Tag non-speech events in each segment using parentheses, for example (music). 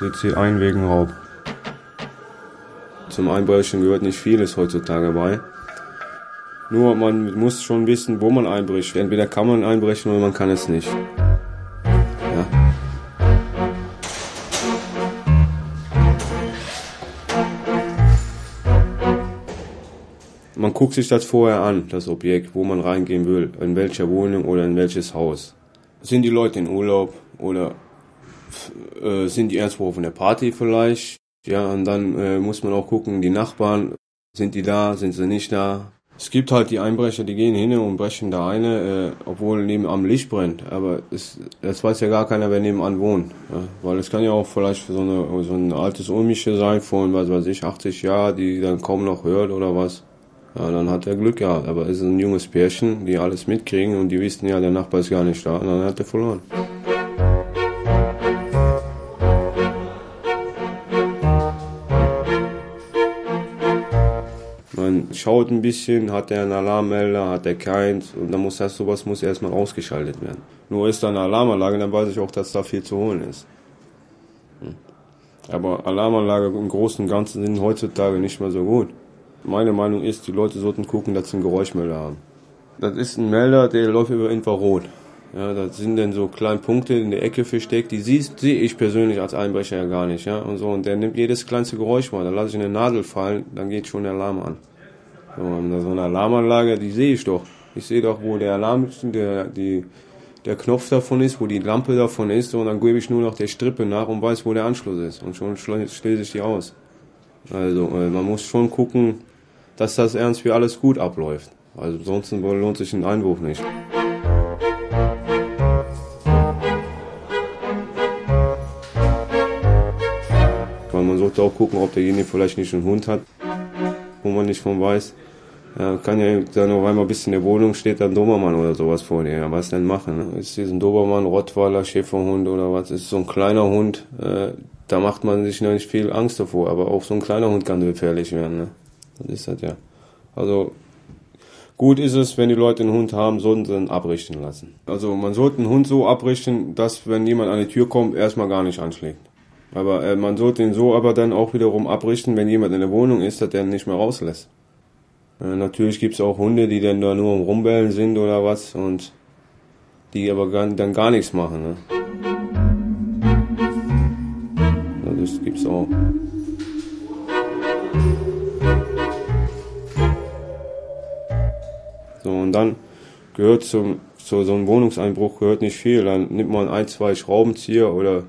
sitzt hier ein wegen Raub. Zum Einbrechen gehört nicht vieles heutzutage bei. Nur man muss schon wissen, wo man einbricht. Entweder kann man einbrechen oder man kann es nicht. Ja. Man guckt sich das vorher an, das Objekt, wo man reingehen will, in welcher Wohnung oder in welches Haus. Sind die Leute in Urlaub oder äh, sind die irgendwo auf einer Party vielleicht? Ja, und dann äh, muss man auch gucken, die Nachbarn, sind die da, sind sie nicht da? Es gibt halt die Einbrecher, die gehen hin und brechen da eine, äh, obwohl nebenan Licht brennt. Aber es, das weiß ja gar keiner, wer nebenan wohnt. Ja? Weil es kann ja auch vielleicht so, eine, so ein altes Ulmische sein von, was weiß ich, 80 Jahren, die dann kaum noch hört oder was. Ja, dann hat er Glück gehabt. Aber es ist ein junges Pärchen, die alles mitkriegen und die wissen ja, der Nachbar ist gar nicht da. Und dann hat er verloren. Schaut ein bisschen, hat er einen Alarmmelder, hat er keins und dann muss das sowas muss erstmal ausgeschaltet werden. Nur ist da eine Alarmanlage, dann weiß ich auch, dass da viel zu holen ist. Hm. Aber Alarmanlage im Großen und Ganzen sind heutzutage nicht mehr so gut. Meine Meinung ist, die Leute sollten gucken, dass sie einen Geräuschmelder haben. Das ist ein Melder, der läuft über Infrarot. Ja, das sind dann so kleine Punkte in der Ecke versteckt, die sehe ich persönlich als Einbrecher ja gar nicht, ja, und so. Und der nimmt jedes kleinste Geräusch mal, dann lasse ich eine Nadel fallen, dann geht schon der Alarm an. So, so eine Alarmanlage, die sehe ich doch. Ich sehe doch, wo der Alarm, der, die, der Knopf davon ist, wo die Lampe davon ist, und dann gebe ich nur noch der Strippe nach und weiß, wo der Anschluss ist. Und schon schließe ich die aus. Also, äh, man muss schon gucken, dass das ernst wie alles gut abläuft. Also, sonst lohnt sich ein Einwurf nicht. Weil man sollte auch gucken, ob derjenige vielleicht nicht einen Hund hat, wo man nicht von weiß. Ja, kann ja dann auf einmal bis in der Wohnung steht ein Dobermann oder sowas vor dir. Ja, was denn machen? Ist diesen Dobermann, Rottweiler, Schäferhund oder was? Ist so ein kleiner Hund, äh, da macht man sich noch nicht viel Angst davor, aber auch so ein kleiner Hund kann gefährlich werden. Ne? Das ist das ja. Also gut ist es, wenn die Leute einen Hund haben, sollten sie ihn abrichten lassen. Also man sollte einen Hund so abrichten, dass wenn jemand an die Tür kommt, erstmal gar nicht anschlägt. Aber äh, man sollte ihn so aber dann auch wiederum abrichten, wenn jemand in der Wohnung ist, dass der ihn nicht mehr rauslässt. Äh, natürlich gibt's auch Hunde, die dann da nur Rumbellen sind oder was und die aber gar, dann gar nichts machen. Ne? Das gibt's auch. So, und dann gehört zum, zu so einem Wohnungseinbruch gehört nicht viel. Dann nimmt man ein, zwei Schraubenzieher oder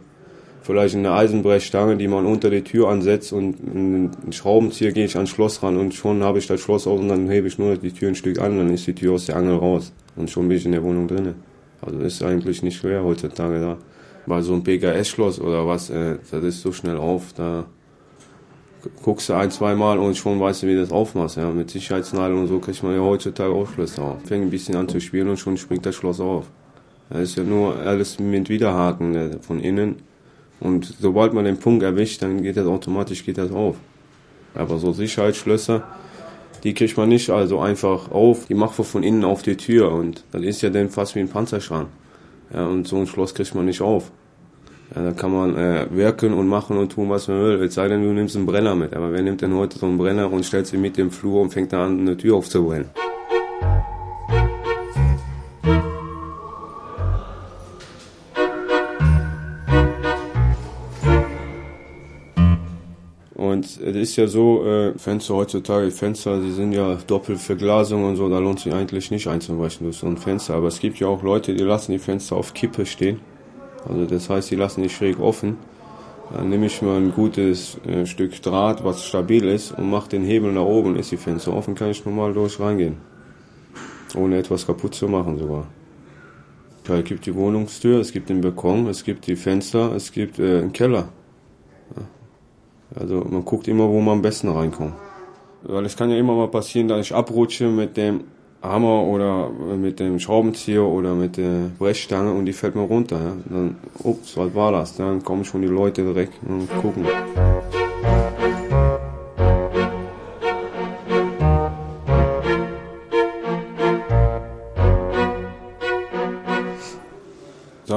vielleicht eine Eisenbrechstange, die man unter die Tür ansetzt und einen Schraubenzieher gehe ich ans Schloss ran und schon habe ich das Schloss auf und dann hebe ich nur die Tür ein Stück an, dann ist die Tür aus der Angel raus und schon bin ich in der Wohnung drinnen. Also ist eigentlich nicht schwer heutzutage da. Bei so einem PKS-Schloss oder was, äh, das ist so schnell auf, da guckst du ein, zwei Mal und schon weißt du, wie das aufmachst. Ja. Mit Sicherheitsnadeln und so kriegt man ja heutzutage auch Schlösser auf. Fängt ein bisschen an zu spielen und schon springt das Schloss auf. Das ist ja nur alles mit Widerhaken ne, von innen und sobald man den Punkt erwischt, dann geht das automatisch geht das auf. Aber so Sicherheitsschlösser, die kriegt man nicht also einfach auf. Die macht man von innen auf die Tür und das ist ja dann fast wie ein Panzerschrank. Ja, und so ein Schloss kriegt man nicht auf. Ja, da kann man äh, wirken und machen und tun, was man will. Es sei denn, du nimmst einen Brenner mit. Aber wer nimmt denn heute so einen Brenner und stellt sich mit dem Flur und fängt da an, eine Tür aufzubrennen? Und es ist ja so, äh, Fenster heutzutage, Fenster, die sind ja Doppelverglasung und so, da lohnt sich eigentlich nicht einzubrechen durch so ein Fenster. Aber es gibt ja auch Leute, die lassen die Fenster auf Kippe stehen. Also das heißt, die lassen die schräg offen. Dann nehme ich mal ein gutes äh, Stück Draht, was stabil ist, und mache den Hebel nach oben, ist die Fenster offen, kann ich normal durch reingehen. Ohne etwas kaputt zu machen sogar. Ja, es gibt die Wohnungstür, es gibt den Balkon, es gibt die Fenster, es gibt äh, einen Keller. Also man guckt immer, wo man am besten reinkommt. Weil es kann ja immer mal passieren, dass ich abrutsche mit dem Hammer oder mit dem Schraubenzieher oder mit der Brechstange und die fällt mir runter. Ja. Dann, ups, was war das? Dann kommen schon die Leute direkt und gucken.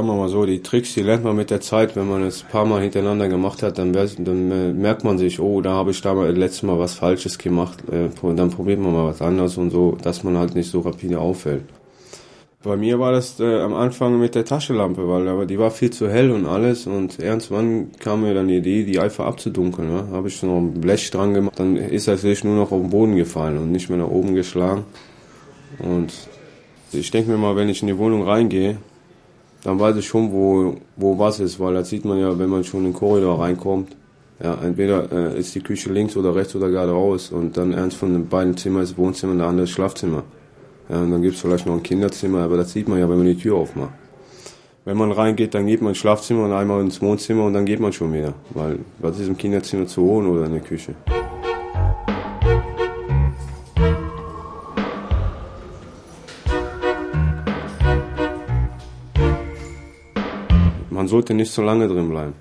Sagen wir mal so, die Tricks, die lernt man mit der Zeit, wenn man es ein paar Mal hintereinander gemacht hat, dann, dann äh, merkt man sich, oh, da habe ich da mal letztes Mal was Falsches gemacht, äh, dann probiert man mal was anderes und so, dass man halt nicht so rapide auffällt. Bei mir war das äh, am Anfang mit der Taschenlampe, weil aber die war viel zu hell und alles und irgendwann kam mir dann die Idee, die einfach abzudunkeln. Ne? Habe ich noch ein Blech dran gemacht, dann ist das Licht nur noch auf den Boden gefallen und nicht mehr nach oben geschlagen. Und ich denke mir mal, wenn ich in die Wohnung reingehe, dann weiß ich schon, wo, wo was ist, weil das sieht man ja, wenn man schon in den Korridor reinkommt. Ja, entweder äh, ist die Küche links oder rechts oder gerade raus und dann eins von den beiden Zimmern ist Wohnzimmer und der andere ist Schlafzimmer. Ja, und dann gibt es vielleicht noch ein Kinderzimmer, aber das sieht man ja, wenn man die Tür aufmacht. Wenn man reingeht, dann geht man ins Schlafzimmer und einmal ins Wohnzimmer und dann geht man schon wieder. Weil was ist im Kinderzimmer zu holen oder in der Küche? Sollte nicht so lange drin bleiben.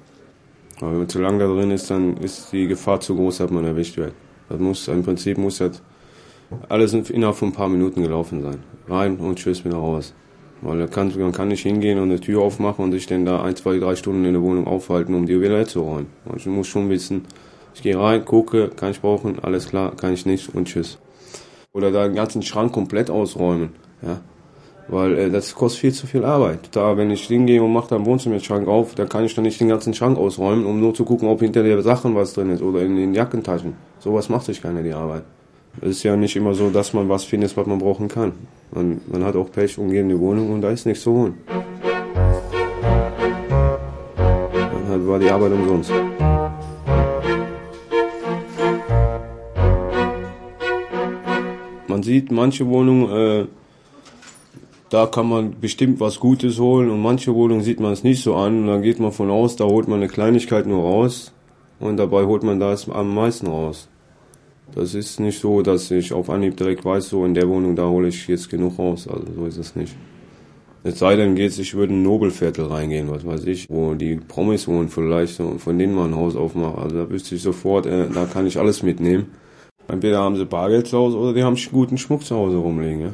Aber wenn man zu lange da drin ist, dann ist die Gefahr zu groß, dass man erwischt wird. Das muss, im Prinzip muss das alles innerhalb von ein paar Minuten gelaufen sein. Rein und tschüss wieder raus. Weil er kann, man kann nicht hingehen und eine Tür aufmachen und sich dann da ein, zwei, drei Stunden in der Wohnung aufhalten, um die wieder wegzuräumen. Also man muss schon wissen, ich gehe rein, gucke, kann ich brauchen, alles klar, kann ich nicht und tschüss. Oder da den ganzen Schrank komplett ausräumen. Ja. Weil äh, das kostet viel zu viel Arbeit. Da, wenn ich hingehe und mache da einen Wohnzimmerschrank auf, dann kann ich dann nicht den ganzen Schrank ausräumen, um nur zu gucken, ob hinter der Sachen was drin ist oder in den Jackentaschen. Sowas macht sich keiner die Arbeit. Es ist ja nicht immer so, dass man was findet, was man brauchen kann. Man, man hat auch Pech, umgehen die Wohnung und da ist nichts zu holen. Dann war die Arbeit umsonst. Man sieht manche Wohnungen, äh, da kann man bestimmt was Gutes holen und manche Wohnungen sieht man es nicht so an und dann geht man von aus, da holt man eine Kleinigkeit nur raus und dabei holt man das am meisten raus. Das ist nicht so, dass ich auf Anhieb direkt weiß, so in der Wohnung, da hole ich jetzt genug raus. Also so ist es nicht. Es sei denn, geht's, ich würde in ein Nobelviertel reingehen, was weiß ich, wo die Promis wohnen vielleicht so, von denen man ein Haus aufmacht. Also da wüsste ich sofort, äh, da kann ich alles mitnehmen. Entweder haben sie Bargeld zu Hause oder die haben guten Schmuck zu Hause rumliegen. Ja?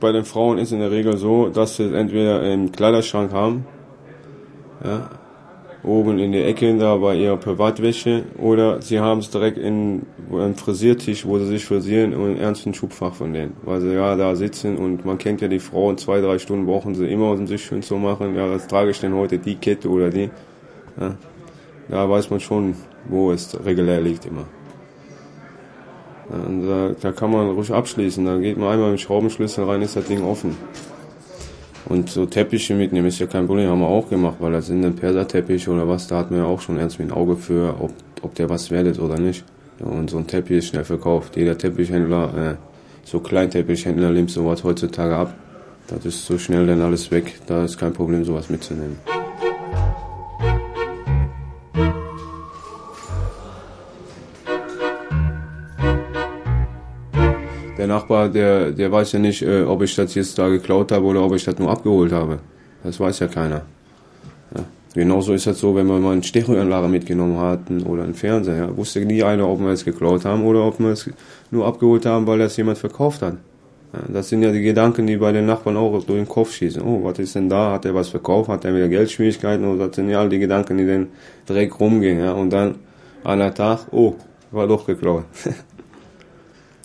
Bei den Frauen ist in der Regel so, dass sie entweder einen Kleiderschrank haben, ja, oben in der Ecke da bei ihrer Privatwäsche oder sie haben es direkt in einem Frisiertisch, wo sie sich frisieren und ein ernsten Schubfach von denen, weil sie ja da sitzen und man kennt ja die Frauen, zwei, drei Stunden brauchen sie immer, um sich schön zu machen, ja, das trage ich denn heute die Kette oder die, ja. da weiß man schon, wo es regulär liegt immer. Da, da kann man ruhig abschließen, da geht man einmal mit Schraubenschlüssel rein, ist das Ding offen. Und so Teppiche mitnehmen ist ja kein Problem, haben wir auch gemacht, weil das sind ein Perserteppich oder was, da hat man ja auch schon ernst mit ein Auge für, ob, ob der was werdet oder nicht. Und so ein Teppich ist schnell verkauft. Jeder Teppichhändler, äh, so Kleinteppichhändler nimmt sowas heutzutage ab. Das ist so schnell dann alles weg, da ist kein Problem, sowas mitzunehmen. Der Nachbar, der, der weiß ja nicht, äh, ob ich das jetzt da geklaut habe oder ob ich das nur abgeholt habe. Das weiß ja keiner. Ja. Genauso ist das so, wenn wir mal einen Stereoanlage mitgenommen hatten oder einen Fernseher. Ja. Wusste nie einer, ob wir es geklaut haben oder ob wir es nur abgeholt haben, weil das jemand verkauft hat. Ja, das sind ja die Gedanken, die bei den Nachbarn auch durch den Kopf schießen. Oh, was ist denn da? Hat er was verkauft? Hat er wieder Geldschwierigkeiten? Oder das sind ja all die Gedanken, die dann direkt rumgehen. Ja. Und dann einer Tag, oh, war doch geklaut. (laughs)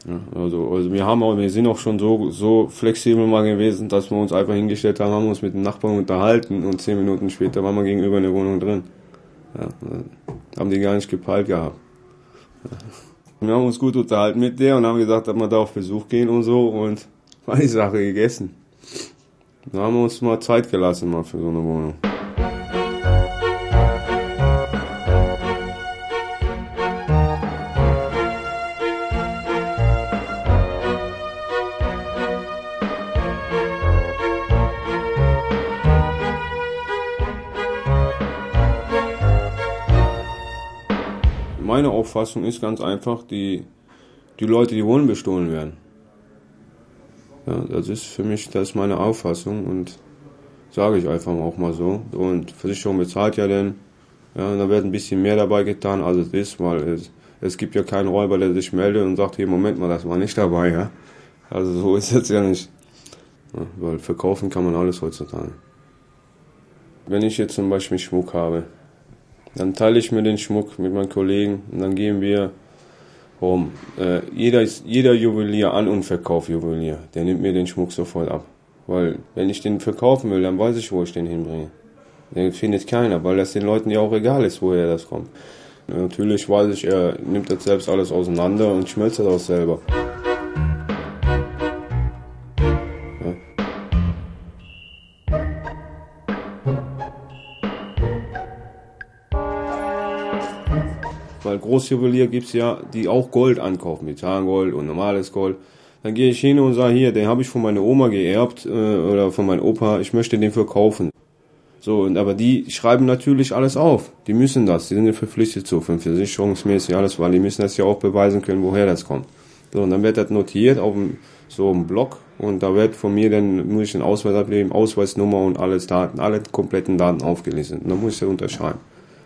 Ja, also, also wir haben auch, wir sind auch schon so, so flexibel mal gewesen, dass wir uns einfach hingestellt haben, haben uns mit dem Nachbarn unterhalten und zehn Minuten später waren wir gegenüber in der Wohnung drin. Ja, haben die gar nicht gepeilt gehabt. Ja. Wir haben uns gut unterhalten mit der und haben gesagt, dass wir da auf Besuch gehen und so und (laughs) war die Sache gegessen. Da haben wir uns mal Zeit gelassen mal für so eine Wohnung. Auffassung ist ganz einfach, die, die Leute, die Wohnen bestohlen werden. Ja, das ist für mich, das ist meine Auffassung und sage ich einfach auch mal so. Und Versicherung bezahlt ja denn, ja, da wird ein bisschen mehr dabei getan, als es ist, weil es, es gibt ja keinen Räuber, der sich meldet und sagt, hier, Moment mal, das war nicht dabei, ja. Also so ist es ja nicht. Ja, weil verkaufen kann man alles heutzutage. wenn ich jetzt zum Beispiel Schmuck habe, dann teile ich mir den Schmuck mit meinen Kollegen und dann gehen wir rum. Äh, jeder, jeder Juwelier, An- und Verkaufjuwelier, der nimmt mir den Schmuck sofort ab. Weil, wenn ich den verkaufen will, dann weiß ich, wo ich den hinbringe. Den findet keiner, weil das den Leuten ja auch egal ist, woher das kommt. Natürlich weiß ich, er nimmt das selbst alles auseinander und schmelzt das auch selber. Weil Großjuwelier gibt es ja, die auch Gold ankaufen, Methangold und normales Gold. Dann gehe ich hin und sage, hier, den habe ich von meiner Oma geerbt äh, oder von meinem Opa, ich möchte den verkaufen. So, und aber die schreiben natürlich alles auf. Die müssen das, die sind ja verpflichtet zu, für versicherungsmäßig alles, weil die müssen das ja auch beweisen können, woher das kommt. So, und dann wird das notiert auf dem, so einem Block und da wird von mir dann, muss ich einen Ausweis ablegen, Ausweisnummer und alles Daten, alle kompletten Daten aufgelistet. Und dann muss ich das unterschreiben.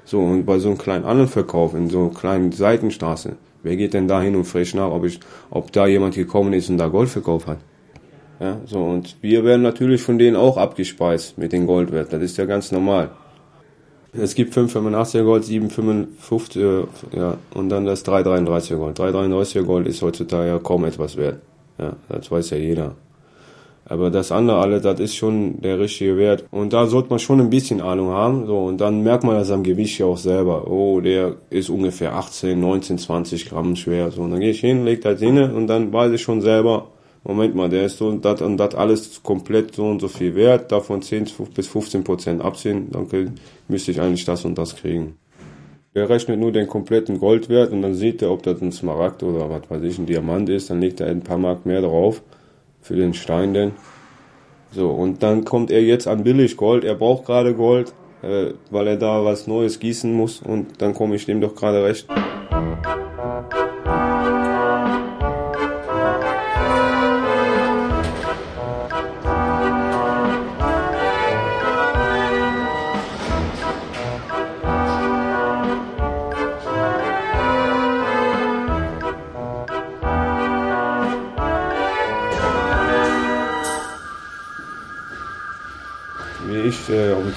So, und bei so einem kleinen anderen Verkauf, in so einer kleinen Seitenstraße, wer geht denn da hin und fragt nach, ob ich, ob da jemand gekommen ist und da Gold verkauft hat? Ja, so, und wir werden natürlich von denen auch abgespeist mit den Goldwert. Das ist ja ganz normal. Es gibt 5,85er Gold, 7,55, äh, ja, und dann das 3,33er Gold. 3,33er Gold ist heutzutage ja kaum etwas wert. Ja, das weiß ja jeder. Aber das andere alles, das ist schon der richtige Wert. Und da sollte man schon ein bisschen Ahnung haben. So, und dann merkt man das am Gewicht ja auch selber. Oh, der ist ungefähr 18, 19, 20 Gramm schwer. So, und dann gehe ich hin, leg das hin und dann weiß ich schon selber, Moment mal, der ist so und das und das alles komplett so und so viel wert, davon 10 bis 15 Prozent abziehen, dann müsste ich eigentlich das und das kriegen. Der rechnet nur den kompletten Goldwert und dann sieht er, ob das ein Smaragd oder was weiß ich, ein Diamant ist, dann legt er ein paar Mark mehr drauf für den Stein denn. So, und dann kommt er jetzt an Billiggold. Er braucht gerade Gold, äh, weil er da was Neues gießen muss und dann komme ich dem doch gerade recht.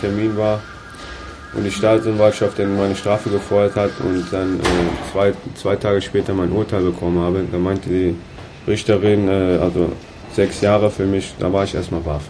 Termin war und die Staatsanwaltschaft dann meine Strafe gefordert hat und dann äh, zwei, zwei Tage später mein Urteil bekommen habe, da meinte die Richterin, äh, also sechs Jahre für mich, da war ich erstmal baff.